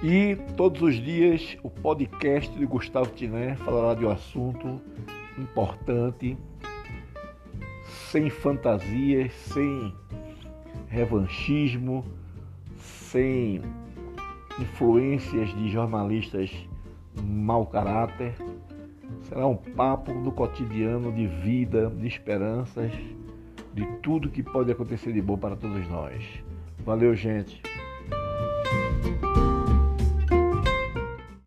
E todos os dias o podcast de Gustavo Tiné falará de um assunto importante, sem fantasias, sem revanchismo, sem influências de jornalistas mau caráter. Será um papo do cotidiano, de vida, de esperanças, de tudo que pode acontecer de bom para todos nós. Valeu, gente.